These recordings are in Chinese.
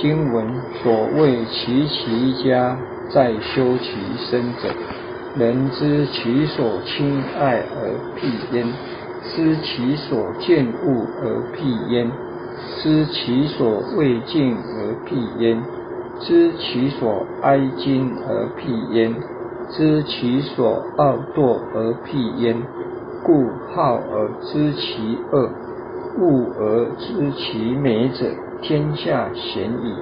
经文所谓其其家在修其身者，人知其所亲爱而辟焉，知其所见恶而辟焉，知其所未敬而辟焉，知其所哀矜而辟焉，知其所傲惰而辟焉。故好而知其恶，故而知其美者，天下鲜矣。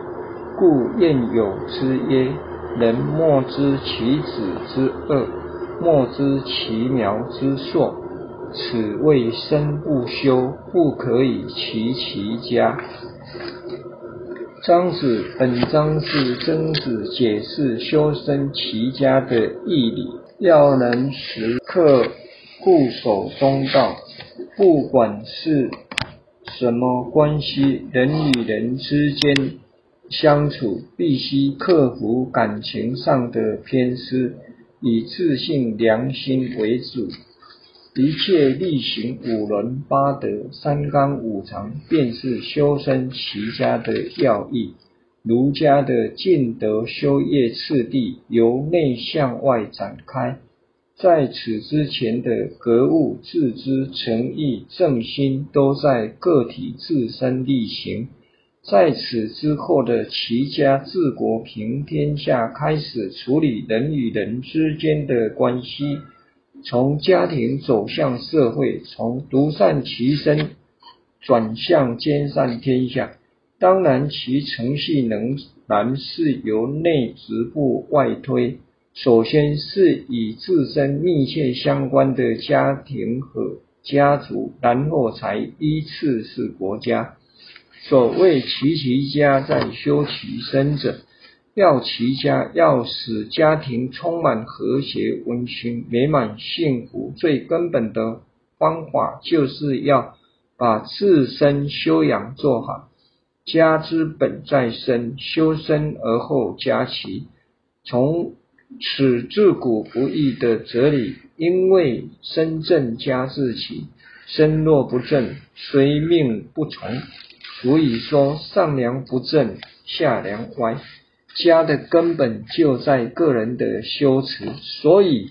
故谚有之曰：“人莫知其子之恶，莫知其苗之硕。”此谓身不修，不可以齐其家。张子本章是曾子解释修身齐家的义理，要能时刻。固守中道，不管是什么关系，人与人之间相处，必须克服感情上的偏私，以自信、良心为主，一切力行五伦八德、三纲五常，便是修身齐家的要义。儒家的尽德修业次第，由内向外展开。在此之前的格物、致知、诚意、正心，都在个体自身力行；在此之后的齐家治国平天下，开始处理人与人之间的关系，从家庭走向社会，从独善其身转向兼善天下。当然，其程序仍然是由内直部外推。首先是以自身密切相关的家庭和家族，然后才依次是国家。所谓齐其家在修其身者，要齐家，要使家庭充满和谐、温馨、美满、幸福，最根本的方法就是要把自身修养做好。家之本在身，修身而后家齐。从此自古不易的哲理，因为身正家自齐，身若不正，虽命不从。所以说上梁不正下梁歪，家的根本就在个人的修持，所以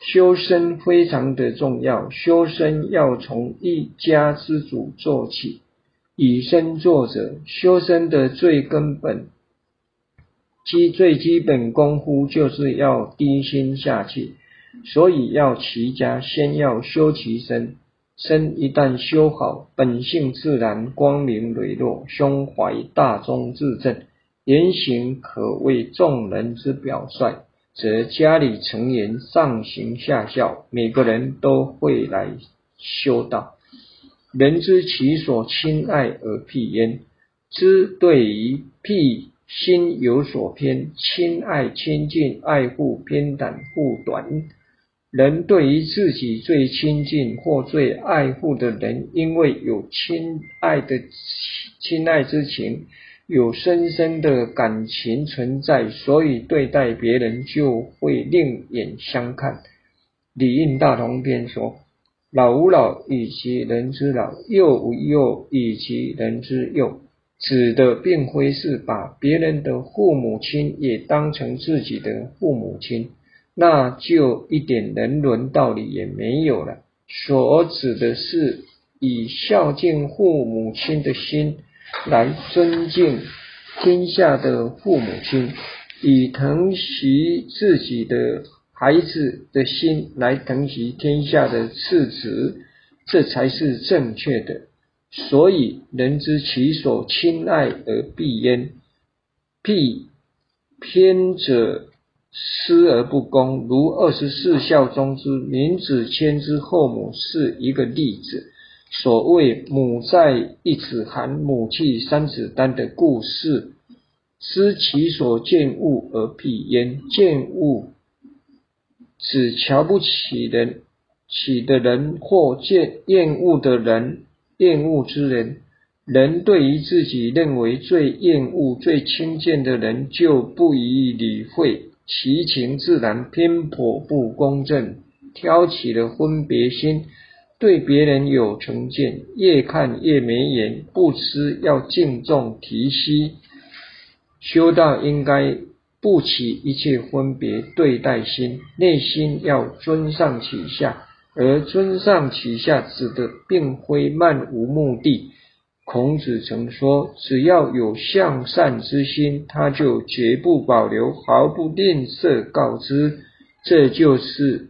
修身非常的重要。修身要从一家之主做起，以身作则，修身的最根本。基最基本功夫就是要低心下气，所以要齐家，先要修其身。身一旦修好，本性自然光明磊落，胸怀大忠至正，言行可谓众人之表率，则家里成员上行下效，每个人都会来修道。人知其所亲爱而辟焉，知对于辟。心有所偏，亲爱亲近，爱护偏袒护短。人对于自己最亲近或最爱护的人，因为有亲爱的亲爱之情，有深深的感情存在，所以对待别人就会另眼相看。《理应大同篇》说：“老吾老以及人之老，幼吾幼以及人之幼。”指的并非是把别人的父母亲也当成自己的父母亲，那就一点人伦道理也没有了。所指的是以孝敬父母亲的心来尊敬天下的父母亲，以疼惜自己的孩子的心来疼惜天下的次子，这才是正确的。所以，人知其所亲爱而避焉，辟偏者失而不公。如二十四孝中之闵子骞之后母是一个例子。所谓“母在一子寒，母气三子丹”的故事，知其所见恶而避焉。见恶指瞧不起人、起的人或见厌恶的人。厌恶之人，人对于自己认为最厌恶、最轻贱的人，就不予理会，其情自然偏颇不公正，挑起了分别心，对别人有成见，越看越没眼，不知要敬重提携，修道应该不起一切分别对待心，内心要尊上取下，而尊上启下指的并非漫无目的。孔子曾说：“只要有向善之心，他就绝不保留，毫不吝啬告知。这就是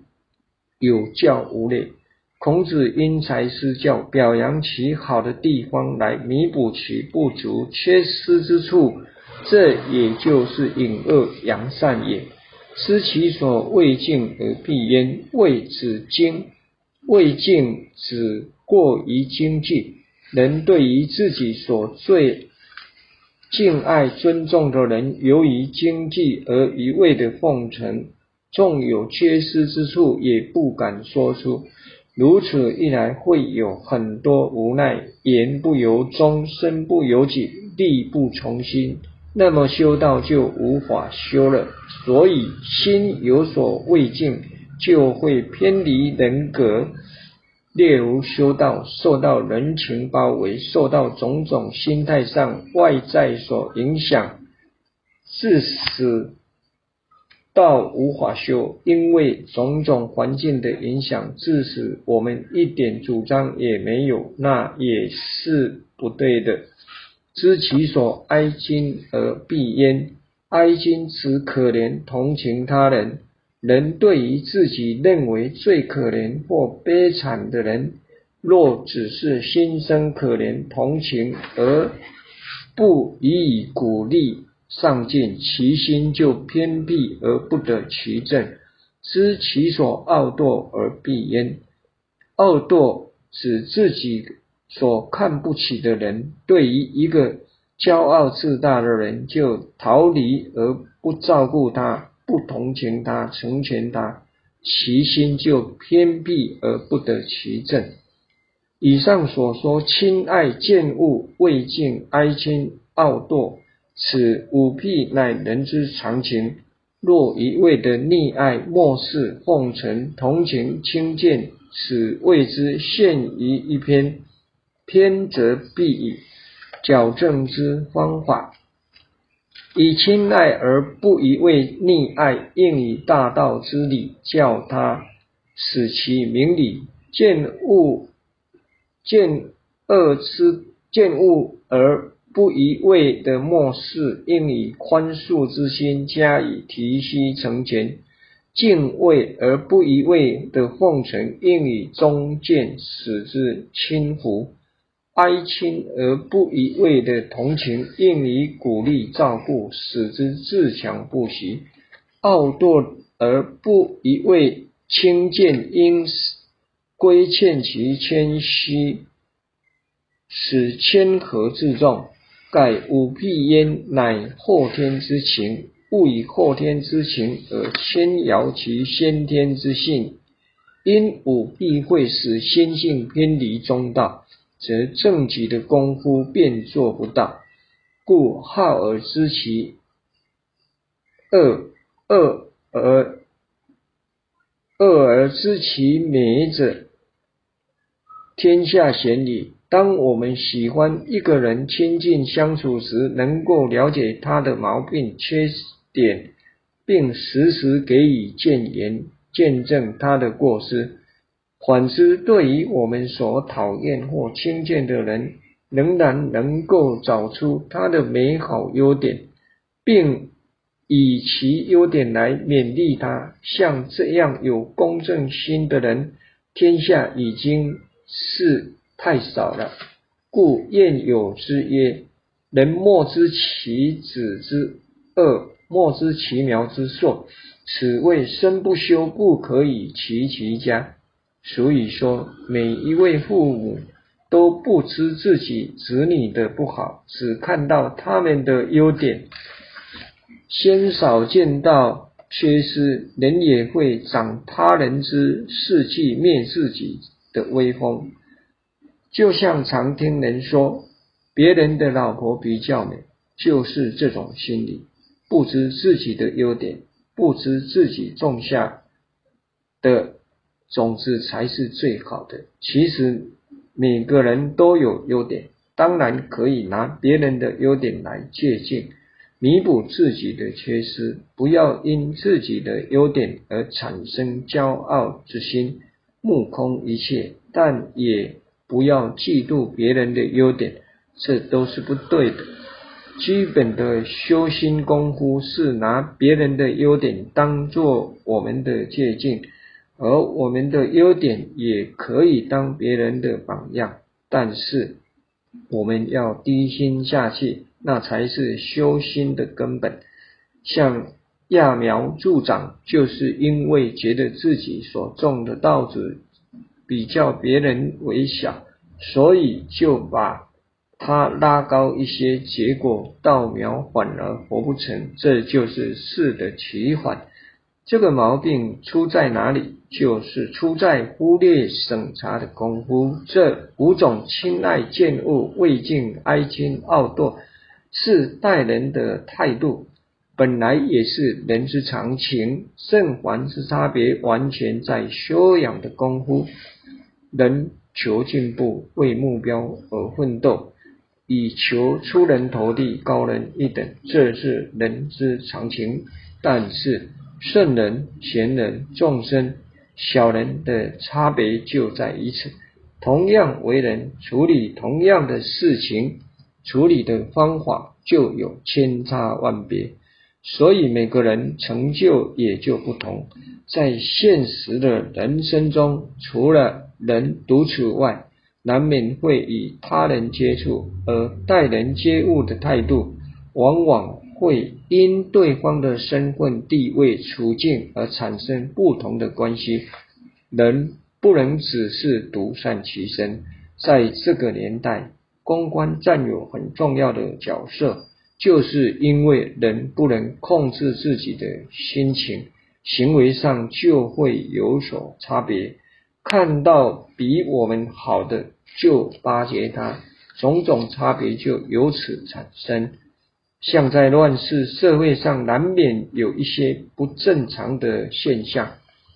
有教无类。”孔子因材施教，表扬其好的地方，来弥补其不足、缺失之处。这也就是隐恶扬善也。知其所未尽而必焉，未止精，未尽止过于精进。人对于自己所最敬爱、尊重的人，由于经济而一味的奉承，纵有缺失之处，也不敢说出。如此一来，会有很多无奈，言不由衷，身不由己，力不从心。那么修道就无法修了。所以心有所未尽，就会偏离人格。例如修道，受到人情包围，受到种种心态上外在所影响，致使道无法修。因为种种环境的影响，致使我们一点主张也没有，那也是不对的。知其所哀今而必焉，哀今指可怜同情他人。人对于自己认为最可怜或悲惨的人，若只是心生可怜同情而不予以鼓励上进，其心就偏僻而不得其正。知其所傲惰而必焉。傲惰指自己所看不起的人，对于一个骄傲自大的人，就逃离而不照顾他。不同情他，成全他，其心就偏僻而不得其正。以上所说，亲爱见恶、畏敬、哀亲、傲惰，此五癖乃人之常情。若一味的溺爱、漠视、奉承、同情、轻贱，此谓之陷于一篇，偏则必以矫正之方法。以亲爱而不一味溺爱，应以大道之理教他，使其明理；见恶见恶之见恶而不一味的漠视，应以宽恕之心加以提携成全；敬畏而不一味的奉承，应以忠谏使之轻服。哀亲而不一味的同情，应以鼓励照顾，使之自强不息；傲惰而不一味轻贱，应规劝其谦虚，使谦和自重。盖五辟焉，乃后天之情，勿以后天之情而牵摇其先天之性，因五辟会使心性偏离中道。则正己的功夫便做不到，故好而知其恶，恶而恶而知其美者，天下贤矣。当我们喜欢一个人亲近相处时，能够了解他的毛病缺点，并时时给予谏言，见证他的过失。反之，对于我们所讨厌或轻贱的人，仍然能够找出他的美好优点，并以其优点来勉励他。像这样有公正心的人，天下已经是太少了。故谚有之曰：“人莫知其子之恶，莫知其苗之硕。此谓身不修，不可以齐其家。”所以说，每一位父母都不知自己子女的不好，只看到他们的优点，鲜少见到缺失，人也会长他人之士气，灭自己的威风。就像常听人说，别人的老婆比较美，就是这种心理，不知自己的优点，不知自己种下的。种子才是最好的。其实每个人都有优点，当然可以拿别人的优点来借鉴。弥补自己的缺失，不要因自己的优点而产生骄傲之心，目空一切；但也不要嫉妒别人的优点，这都是不对的。基本的修心功夫是拿别人的优点当做我们的借鉴，而我们的优点也可以当别人的榜样。但是我们要低心下气，那才是修心的根本。像揠苗助长，就是因为觉得自己所种的稻子比较别人为小，所以就把。它拉高一些，结果稻苗反而活不成，这就是事的起反。这个毛病出在哪里？就是出在忽略审查的功夫。这五种亲爱见恶、未尽哀矜傲惰，是待人的态度，本来也是人之常情。圣凡之差别，完全在修养的功夫。人求进步，为目标而奋斗。以求出人头地、高人一等，这是人之常情。但是圣人、贤人、众生、小人的差别就在于此。同样为人，处理同样的事情，处理的方法就有千差万别，所以每个人成就也就不同。在现实的人生中，除了人独处外，难免会与他人接触，而待人接物的态度，往往会因对方的身份、地位、处境而产生不同的关系。人不能只是独善其身，在这个年代，公关占有很重要的角色，就是因为人不能控制自己的心情，行为上就会有所差别。看到比我们好的就巴结他，种种差别就由此产生。像在乱世社会上，难免有一些不正常的现象，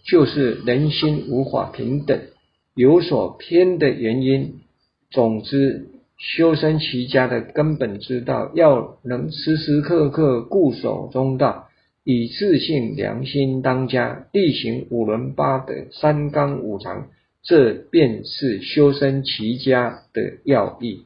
就是人心无法平等，有所偏的原因。总之，修身齐家的根本之道，要能时时刻刻固守中道。以自信良心当家，力行五伦八德、三纲五常，这便是修身齐家的要义。